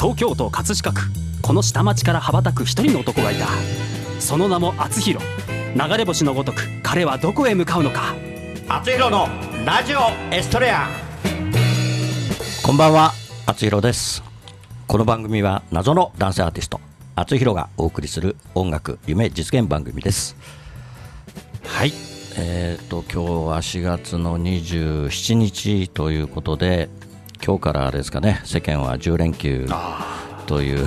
東京都葛飾区。この下町から羽ばたく一人の男がいた。その名も厚弘。流れ星のごとく彼はどこへ向かうのか。厚弘のラジオエストレア。こんばんは厚弘です。この番組は謎の男性アーティスト厚弘がお送りする音楽夢実現番組です。はい。えーと、今日は4月の27日ということで今日からあれですかね世間は10連休という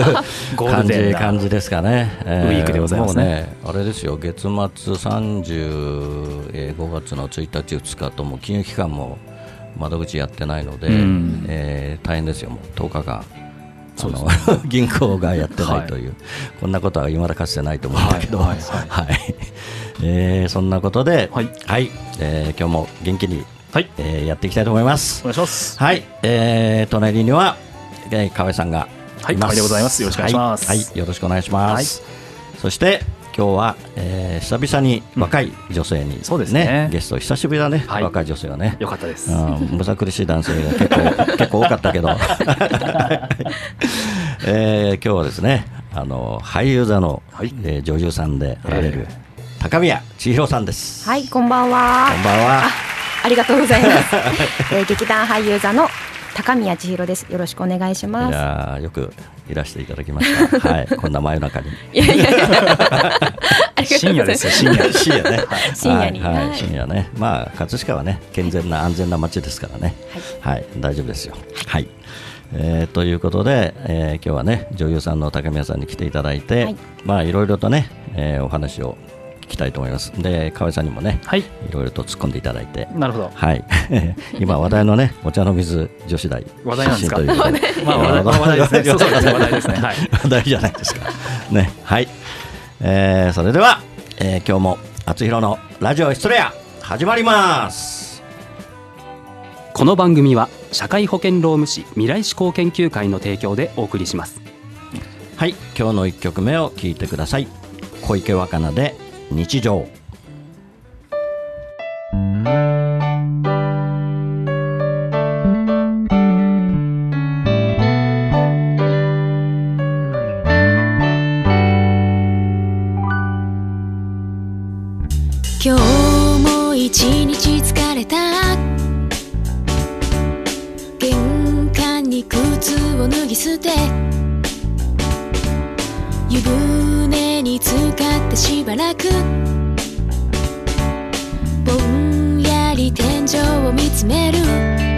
感じ感じですかね、えー、ウィークでございますね、ね、あれですよ月末30、えー、5月の1日、2日とも金融機関も窓口やってないので、うん、えー、大変ですよ、もう10日間。その 銀行がやってないという、はい、こんなことは今だかつてないと思うんだけど、はいはいはい。はい、えー、そんなことで、はい、はい、えー、今日も元気に、はい。えー、やっていきたいと思います。お願いします。はい、えー、隣には、えー、河合さんがはい、河合でございます。よろしくお願いします。はい、はい、よろしくお願いします。そして今日は、えー、久々に若い女性に、ね、うん、そうですね。ゲスト久しぶりだね、はい、若い女性はね。よかったです、うん、むさ苦しい男性が結構 結構多かったけど、えー、今日はですねあの俳優座の、はい、えー、女優さんであられる、高宮千尋さんです。はいこんばんは。こんばんはありがとうございます、えー、劇団俳優座の高宮千尋です。よろしくお願いします。いやよくいらしていただきました。はい、こんな真夜中に。いやいやいや 深夜ですよ、深夜。深夜ね。深夜に、はい、深夜ね。まあ葛飾はね、健全な安全な街ですからね。はい、はい、大丈夫ですよ。はい。えー、ということで、えー、今日はね女優さんの高宮さんに来ていただいて、はい、まあいろいろとね、えー、お話をきたいと思います。で河合さんにもね、はい、いろいろと突っ込んでいただいて。なるほど、はい、今話題のねお茶の水女子大。話題なんですか？まあ話題ですね。話題ですね、はい、話題じゃないですか。ね。はい、えー、それでは、えー、今日も厚弘のラジオエストレア始まります。この番組は社会保険労務士未来志向研究会の提供でお送りします。はい。今日の一曲目を聞いてください。小池若菜で日常。今日も一日疲れた。玄関に靴を脱ぎ捨て。湯船にしばらくぼんやり天井を見つめる。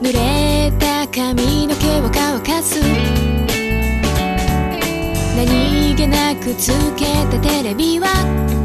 濡れた髪の毛を乾かす。何気なくつけたテレビは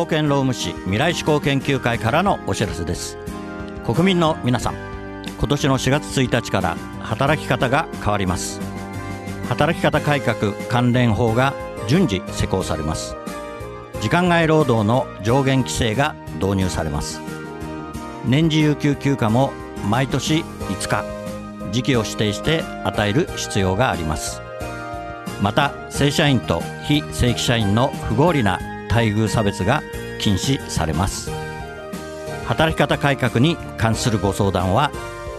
保険労務士未来志向研究会からのお知らせです。国民の皆さん今年の4月1日から働き方が変わります。働き方改革関連法が順次施行されます。時間外労働の上限規制が導入されます。年次有給休暇も毎年5日。時期を指定して与える必要があります。また正社員と非正規社員の不合理な待遇差別が禁止されます。働き方改革に関するご相談は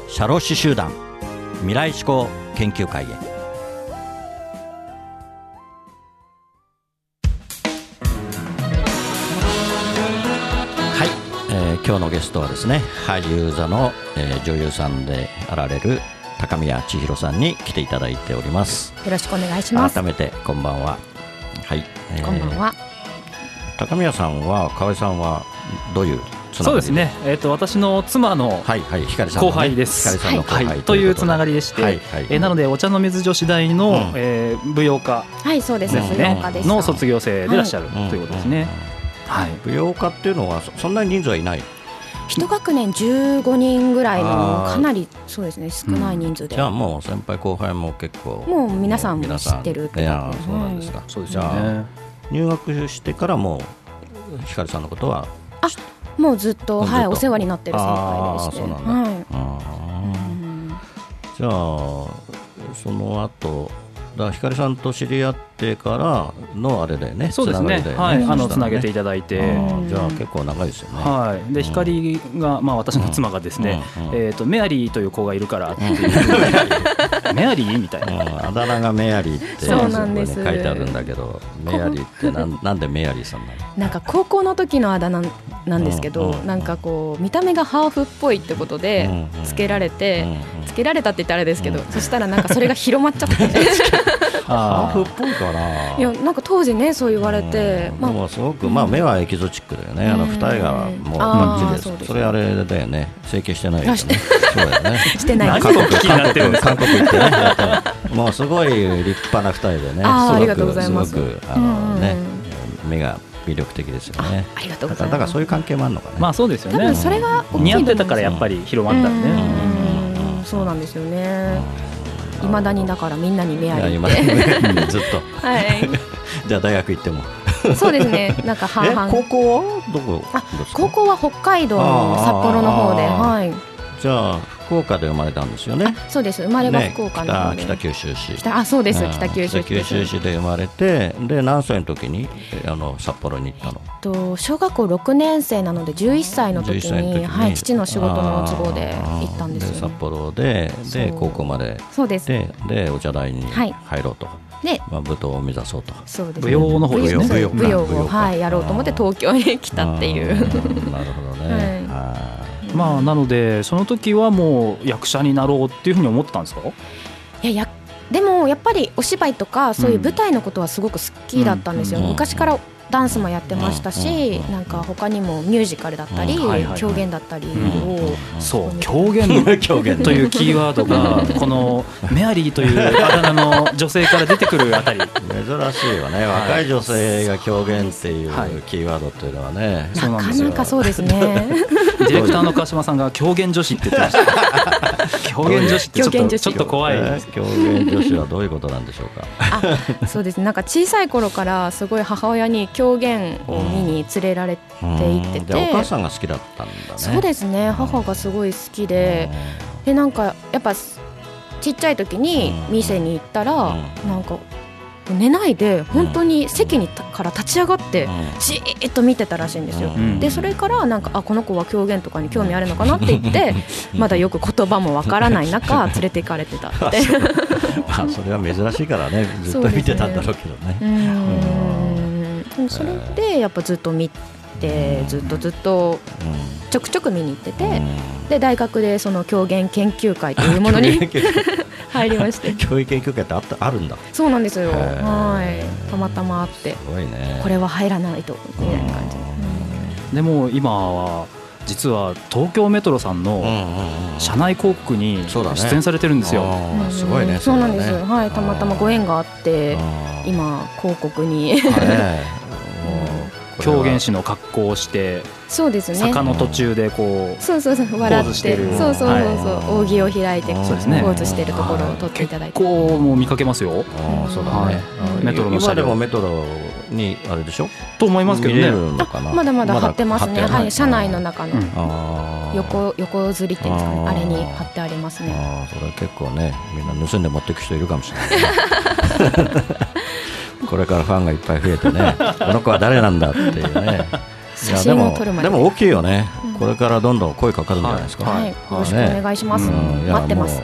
社労士集団未来志向研究会へ。はい、えー今日のゲストはですね俳優座の、えー女優さんであられる高宮千尋さんに来ていただいております。よろしくお願いします。改めてこんばんは。はい、えーこんばんは高宮さんは河合さんはどういうつながりそうですね、えー、と私の妻のはいはい光さんのね、後輩です。光さんの後輩、はい。というつながりでして、はいはい。えーなのでお茶の水女子大の、うん。えー舞踊家はいそうです。ですね。舞踊家でしたの卒業生でいらっしゃるうんということですね。はい。舞踊家っていうのはそそんなに人数はいない？一学年15人ぐらいのかなりそうですね少ない人数で、じゃあもう先輩後輩も結構もう皆さんも皆知ってるいやそうなんですか、そうですよね。入学してからもう光さんのことはもうずっとはいお世話になってる先輩でしてそうなんだ。はい。あじゃあその後だから光さんと知り合ってからのあれだよねそうですね。つながはい、あのつなげていただいて。じゃあ結構長いですよね。はい、で光が、まあ、私の妻がですね、うんうんえー、とメアリーという子がいるからっていう、メアリー？みたいな、うん。あだ名がメアリーってそうなんです。書いてあるんだけどメアリーってなん なんでメアリーさんなの？なんか高校の時のあだ名なんですけど、うんうんなんかこう見た目がハーフっぽいってことでつけられて、うんうん。つけられたって言ったらあれですけど、うん。そしたらなんかそれが広まっちゃって ハあー。フっぽいかないやなんか当時ねそう言われてうん、まあ。でもすごく、まあ、目はエキゾチックだよね、あのうん二重がもうバッチリです、そうです。それあれだよね、整形してないよね、あしてそうだよね、してない。何韓国韓国韓国行ってね、もうすごい立派な二重でね、すごくありがとうございます。すごくあの、ねうん目が魅力的ですよね。ありがとうだからございます。だからそういう関係もあるのかね。まあそうですよね。多分それが似合ってたからやっぱり広まったんでね、そうなんですよねいまだにだからみんなにメアリいや今ーでずっと。は じゃあ大学行っても。いそうですね。なんか半え々高校はどこあ高校は北海道の札幌の方ではい。じゃあ福岡で生まれたんですよね。そうです。生まれが福岡のね北北九州市。北あそうです。うん北九州市。北です九州市で生まれてで何歳の時にえあの札幌に行ったの？と小学校6年生なので11歳の時11歳の時に。にはい、父の仕事の都合で行ったんですよ、あー札幌でで高校まで。そうです。でででお茶代にはい。入ろうと、まあ、舞踏を目指そうと。そうです。舞踊の方ですね。舞踊をはいやろうと思って東京に来たっていう。なるほどね、はい。あまあなのでその時はもう役者になろうっていうふうに思ってたんですか？いややでもやっぱりお芝居とかそういう舞台のことはすごく好きだったんですよ、うん。昔からダンスもやってましたし、うんなんか他にもミュージカルだったり、うん。はいはいはい。狂言だったりを、そう。狂言。狂言。というキーワードが このメアリーというあだ名の女性から出てくるあたり。珍しいよね、若い女性が狂言っていうはい。キーワードっていうのはね、そうなかなかそうですね。ディレクターの川島さんが狂言女子って言ってました。狂言女子ってちょっとちょっと怖い。ね狂言女子はどういうことなんでしょうか？あそうです。ねなんか小さい頃からすごい母親に狂言を見に連れられて行ってうん。おて、母さんが好きだったんだね。そうですね。母がすごい好きで、でなんかやっぱちっちゃい時にうん。店に行ったら、うなんか寝ないで本当に席にたから立ち上がってうん。じーっと見てたらしいんですよ。うん。でそれからなんかあこの子は狂言とかに興味あるのかなって言って まだよく言葉もわからない中連れて行かれてたって。まあそれは珍しいからね、ずっと見てたんだろうけどね。うーんそれでやっぱずっと見てずっとずっとちょくちょく見に行ってて、うん。で大学でその狂言研究会というものに 入りまして。教育研究会ってあったあるんだ。そうなんですよ。はい。たまたまあって。すごいね。これは入らないとみたいな感じ。ででも今は実は東京メトロさんの社内広告に出演されてるんですよ、すごいね。そうなんですれはねはい。たまたまご縁があって今広告に。ね 狂言師の格好をしてそうですね。坂の途中でこうそうそうそう笑って。そうそうそうそう、はい。扇を開いてそうですね。ポーズしてるところを撮っていただいて、結構もう見かけますよ。あーそうだね、はい。あメトロの車両。今でもメトロにあれでしょ？と思いますけどね。まだまだ貼ってますね。はい。車内の中の。横横吊りっていうんですかね。あれに貼ってありますね。あーそれ結構ねみんな盗んで持っていく人いるかもしれない。ねこれからファンがいっぱい増えてね この子は誰なんだっていうね。いや写真をでも撮るまで。でも大きいよね、これからどんどん声かかるんじゃないですか、はい、よろしくお願いします、うん待ってます。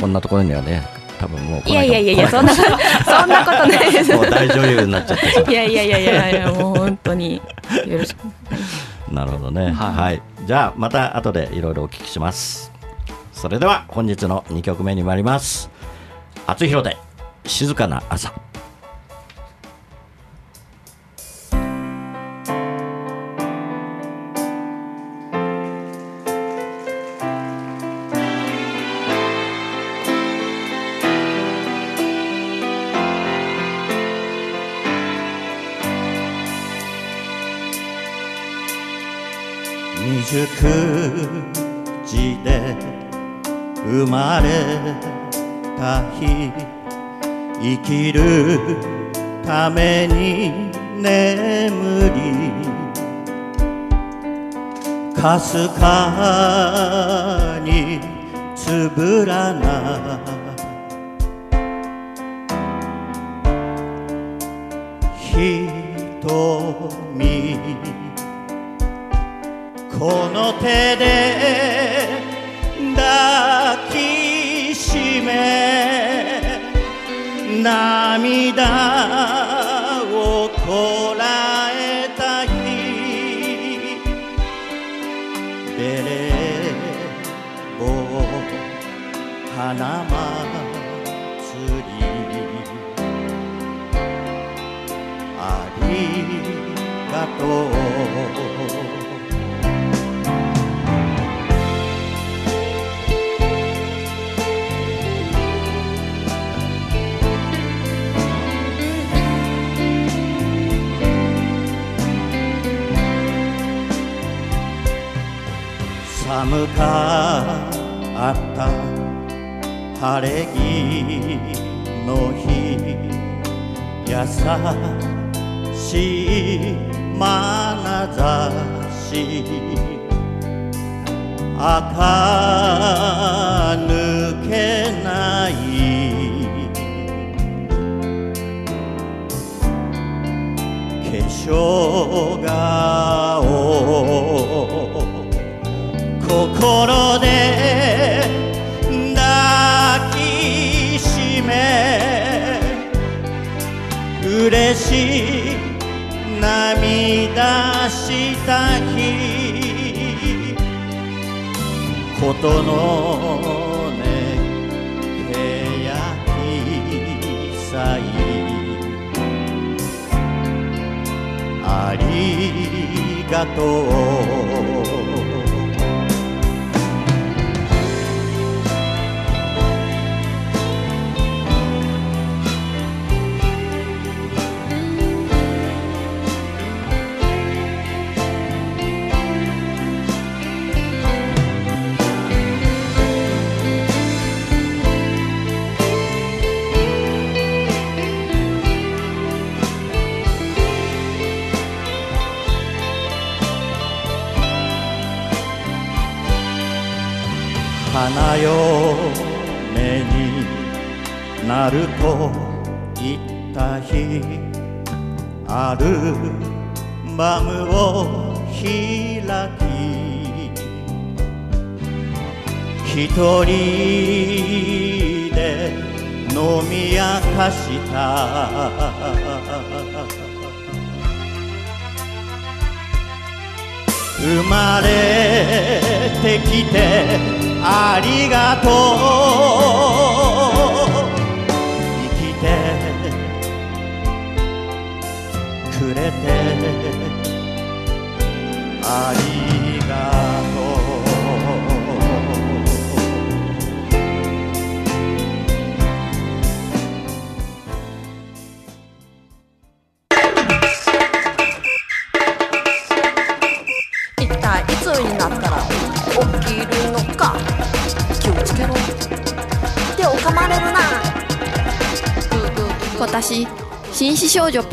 こんなところにはね多分もうい。いやいやいやいやそんなそんなことないです。もう大女優になっちゃってさ。いやいやいやいやいやもう本当に。よろしく。なるほどね。はい。はい。じゃあまた後でいろいろお聞きします。それでは本日の2曲目に参ります。厚弘で静かな朝。ために眠りかすかにつぶらな瞳この手で抱きしめ涙をこらえた日ベレー帽花祭り。ありがとう。寒かった晴れ着の日。優しい眼差し。垢抜けない化粧顔心で抱きしめ嬉しい涙した日。ことのねけやひさいありがとう。日アルバムを開き一人で飲み明かした。生まれてきてありがとう。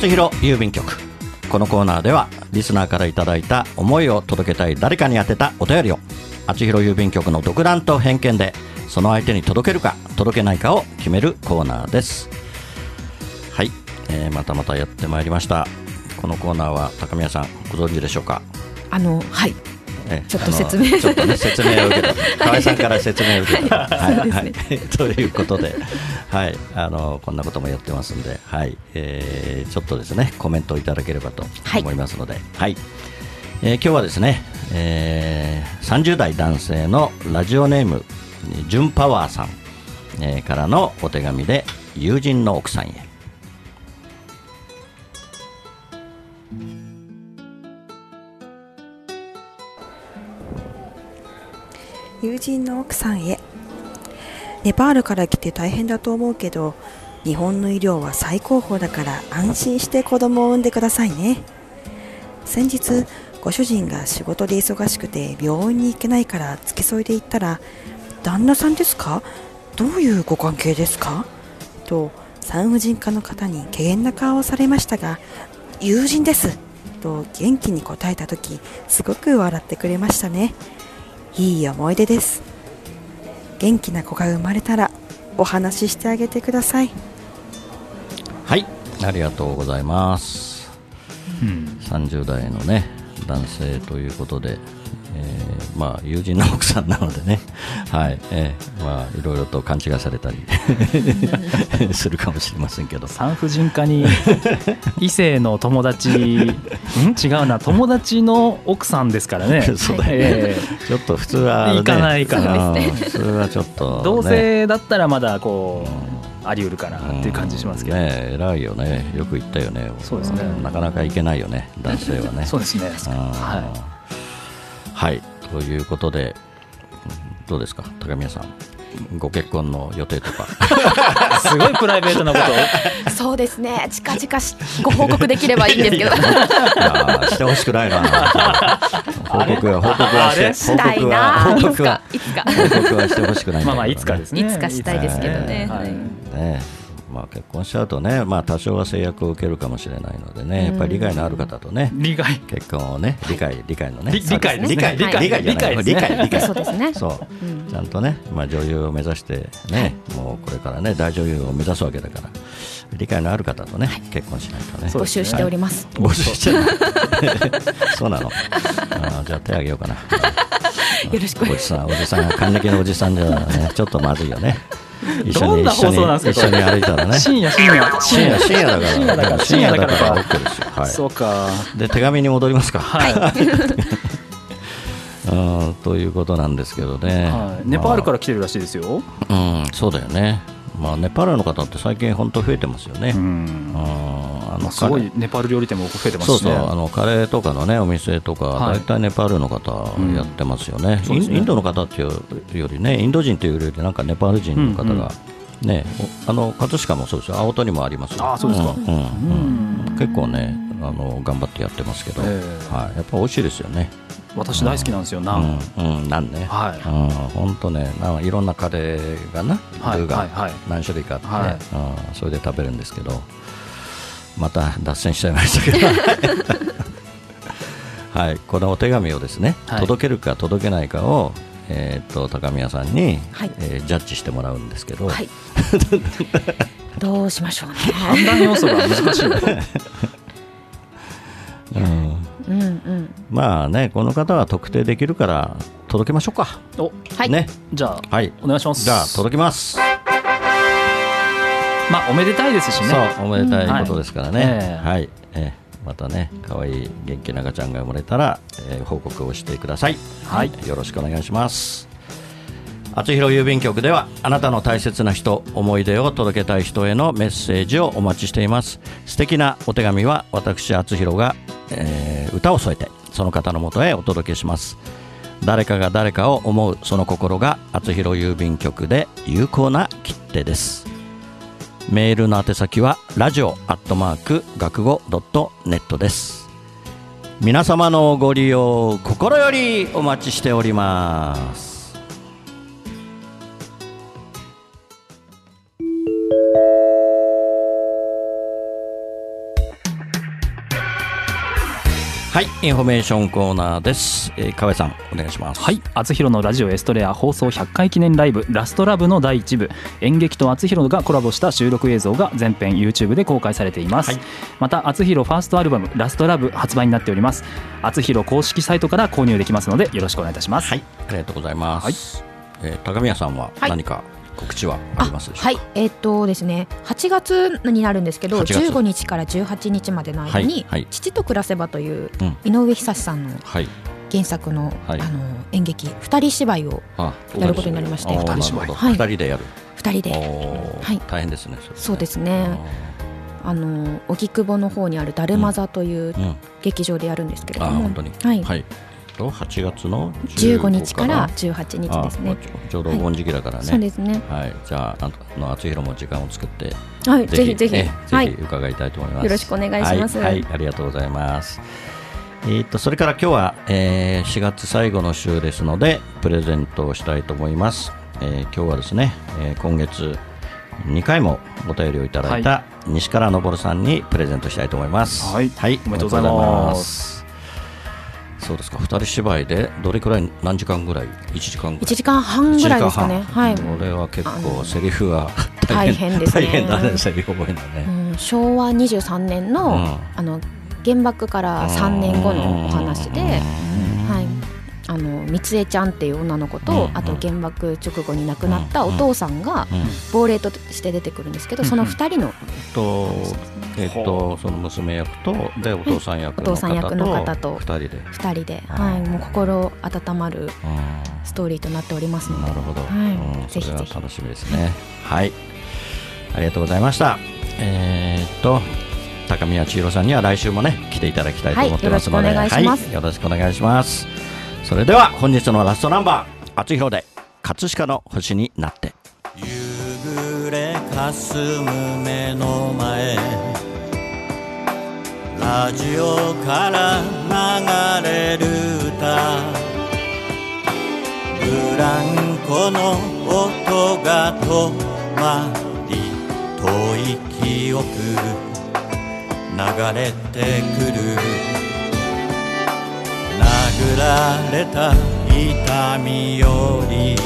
厚弘郵便局。このコーナーではリスナーからいただいた思いを届けたい誰かに宛てたお便りを厚弘郵便局の独断と偏見でその相手に届けるか届けないかを決めるコーナーです。はい、えーまたまたやってまいりました。このコーナーは高宮さんご存知でしょうか？あのはい。ちょっと説明。ちょっとね説明を受けた。河合さんから説明を受けた。はい、はい、ということではいあのこんなこともやってますんではい、えーちょっとですねコメントをいただければと思いますのではい、えー今日はですね、えー30代男性のラジオネームジュンパワーさん、えーからのお手紙で友人の奥さんへ友人の奥さんへ。ネパールから来て大変だと思うけど日本の医療は最高峰だから安心して子供を産んでくださいね。先日ご主人が仕事で忙しくて病院に行けないから付き添いで行ったら旦那さんですか？どういうご関係ですか？と産婦人科の方に怪げな顔をされましたが友人ですと元気に答えた時すごく笑ってくれましたね。いい思い出です。元気な子が生まれたらお話ししてあげてください。はいありがとうございます、30代のね男性ということで、えーまあ友人の奥さんなのでねはい、えーまあいろいろと勘違いされたり するかもしれませんけど。産婦人科に 異性の友達ん？違うな。友達の奥さんですからね。そうだえちょっと普通は、ね、行かないかなうん。普通はちょっと、ね、え同性だったらまだこうあり得るかなっていう感じしますけど、ね偉いよね。よく言ったよね。そうですね。なかなかいけないよね。男性はね。そうですね。ははい。ということでどうですか高宮さん？ご結婚の予定とか。すごいプライベートなことを。そうですね。近々しご報告できればいいんですけど。してほしくないな。報告は報告はして報したい告はな。報告はいつか。報告はしてほしくないまあまあいつかですね。いつかしたいですけどね。はいはい。ねまあ、結婚しちゃうとね、まあ、多少は制約を受けるかもしれないのでね、やっぱり理解のある方とね、理解。結婚をね、理解、理解のね、理理解理解、理解、はい理解じゃない、理理解ですね。解、理解、そうですね。そう、ちゃんとね、まあ、女優を目指してね、もうこれからね、大女優を目指すわけだから、理解のある方とね、結婚しないとね。募集しております。募集してるそうなの。あーじゃあ手あげようかな。よろしくおじさん、おじさん、還暦のおじさんじゃね、ちょっとまずいよね。一緒にどんな放送なんですか一緒に一緒に歩いたらね。深夜深夜深夜深夜だから深夜だから深夜だかですよ。はい。そうかで手紙に戻りますか。はい、うんということなんですけどね。はい、ネパールから来てるらしいですよ、ら。うんそうだよね。まあネパールの方って最近本当増えてますよね。ううんのまあ、すごいネパール料理店も増えてますしね。そうそうあのカレーとかのねお店とか、はい。大体ネパールの方やってますよね,、そうですね。インドの方っていうよりねインド人というよりなんかネパール人の方うんうん。が、ねおあの葛飾もそうですよ。青戸にもありますよ。あそうですか。んうん。うん。結構ねあの頑張ってやってますけど、ええ。はい、やっぱ美味しいですよね。私大好きなんですよ、ナン、うん、うん、なんね、はい。うん、本当ねなんかいろんなカレーがな、はいルーがはいはい。何種類かあって、はい。うん、それで食べるんですけどまた脱線しちゃいましたけど。はい。このお手紙をですね、はい。届けるか届けないかをえー、と高宮さんに、はい。えージャッジしてもらうんですけど、はい。どうしましょうね。判断要素が難しい うん。うんうん。まあねこの方は特定できるから届けましょうか。お。はい。ね。じゃあはい。お願いします。じゃあ届きますまあおめでたいですしね。そうおめでたいことですからね、うん。ええはい、ええ。またね可愛い元気な赤ちゃんが生まれたら、えー報告をしてください。はい。よろしくお願いします。厚弘郵便局ではあなたの大切な人思い出を届けたい人へのメッセージをお待ちしています。素敵なお手紙は私厚弘が、えー歌を添えてその方のもとへお届けします。誰かが誰かを思うその心が厚弘郵便局で有効な切手ですメールの宛先はラジオアットマーク学語ドットネットです。皆様のご利用心よりお待ちしております。はいインフォメーションコーナーです、えー、河合さんお願いします。はい厚弘のラジオエストレア放送100回記念ライブラストラブの第一部。演劇と厚弘がコラボした収録映像が全編 YouTube で公開されています、はい。また厚弘ファーストアルバムラストラブ発売になっております。厚弘公式サイトから購入できますのでよろしくお願いいたします。はいありがとうございます、えー高宮さんははい。何か？告知はありますはい。えっ、とですね8月になるんですけど8月。15日から18日までの間にはいはい「父と暮らせば」といううん。井上ひさしさんのはい。原作の,、はい。あの演劇二人芝居をあやることになりまして二人。芝居二人でやる。二人で。はい。大変ですねそうですね。あの荻窪の方にあるダルマ座といううん。劇場でやるんですけれあども、本当に。はい。はいと8月の15日から15 18日ですねあちょうどお盆時期だからね、そうですねはい、じゃあ、あの、厚弘も時間を作って。はいぜひぜひぜひ伺いたいと思います。よろしくお願いしますはい、はいありがとうございます。えーっと、それから今日は、えー4月最後の週ですので、プレゼントをしたいと思います。えー今日はですね、えー今月2回もお便りをいただいた西川昇さんにプレゼントしたいと思います。はいおめでとうございますす。そうですか、二人芝居でどれくらい、何時間ぐらい ?1 時間ぐらい。1時間半ぐらいですかね。はい。半これは結構セリフは大変ですね。大変だねセリフ覚えるのね、うん昭和23年の,、うん。あの原爆から3年後のお話で、はい、あの三江ちゃんっていう女の子と、うんあと原爆直後に亡くなったお父さんがうん。亡霊として出てくるんですけど、その2人のとえっとその娘役とでお父さん役の方とお父さん役の方と二人で、2人で、あはい、もう心温まるうストーリーとなっておりますのん、でなるほど、はい。ぜひぜひ。れは楽しみですね。はい。ありがとうございました。えーっと高宮千尋さんには来週もね来ていただきたいと思ってますので、はい。よろしくお願いします。はい。よろしくお願いしますそれでは本日のラストナンバー厚弘で葛飾の星になって。夕暮れかすむ目の前。ラジオから流れる歌。ブランコの音が止まり遠い記憶流れてくる。殴られた。痛みより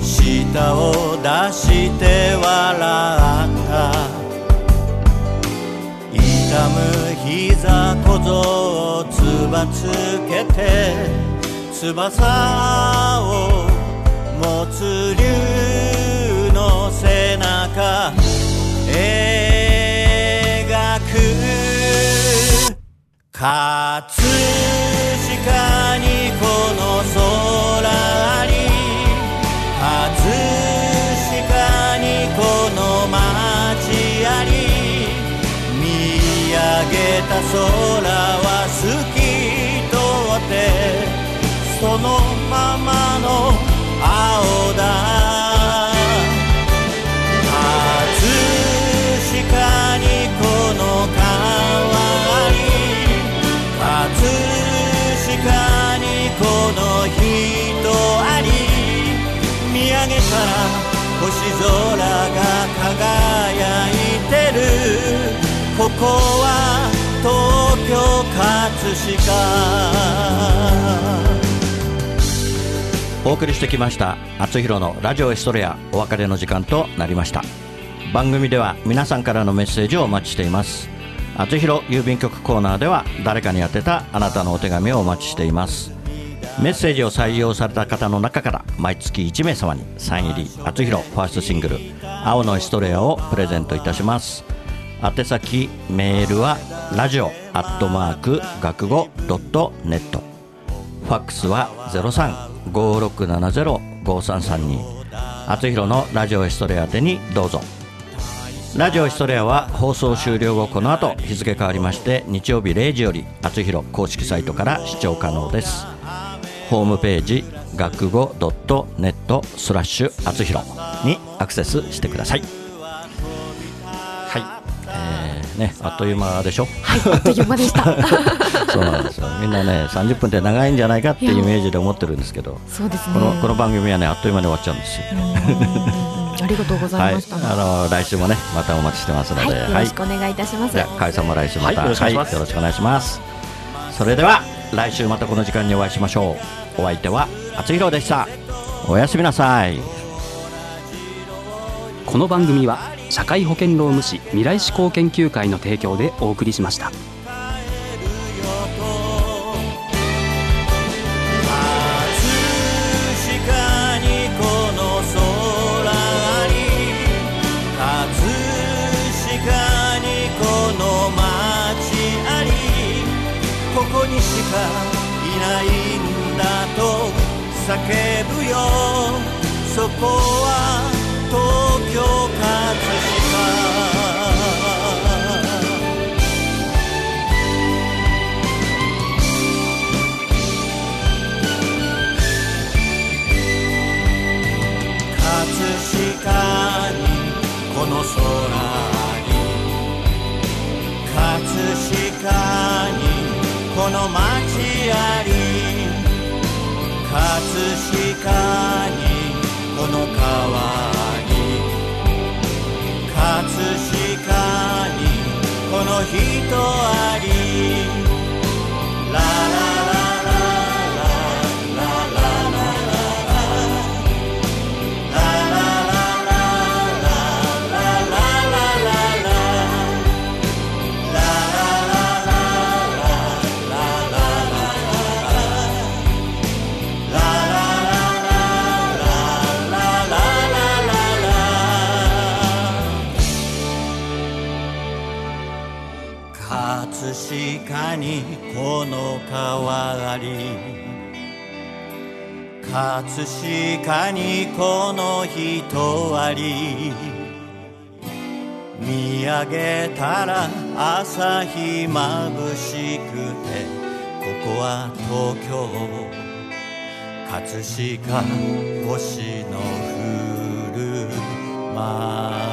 舌を出して笑った。痛む膝小僧をつばつけて翼を持つ竜の背中。葛飾にこの空あり葛飾にこの街あり見上げた空は透きげたら星空が輝いてる。ここは東京葛飾。お送りしてきました厚弘のラジオエストレアお別れの時間となりました。番組では皆さんからのメッセージをお待ちしています。厚弘郵便局コーナーでは誰かに宛てたあなたのお手紙をお待ちしています。メッセージを採用された方の中から毎月1名様にサイン入り厚弘ファーストシングル「青のエストレア」をプレゼントいたします。宛先メールはラジオアットマーク学語ドットネット。ファックスは0356705332厚弘のラジオエストレア宛てにどうぞ。ラジオエストレアは放送終了後この後日付変わりまして日曜日0時より厚弘公式サイトから視聴可能です。ホームページ学語 .net スラッシュ厚弘にアクセスしてください。はい、えーね、あっという間でしょ？はいあっという間でした。そうなんですよ。みんなね30分って長いんじゃないかっていうイメージで思ってるんですけどそうですね。このこの番組はねあっという間に終わっちゃうんですよ。ありがとうござはいいました、あの来週もねまたお待ちしてますのはい、で、よろしくお願いいたします。じゃあさんも来週また、はいよろしくお願いします。よろしくお願いします。それでは来週またこの時間にお会いしましょう。お相手は厚弘でした。おやすみなさい。この番組は社会保険労務士未来志向研究会の提供でお送りしました。こにしかいないんだと叫ぶよ。そこは東京葛飾。葛飾にこの空に。葛飾に。この町あり葛飾にこの川に葛飾にこの人あり。ラララり葛飾にこの人あり見上げたら朝日まぶしくてここは東京葛葛飾星の降る街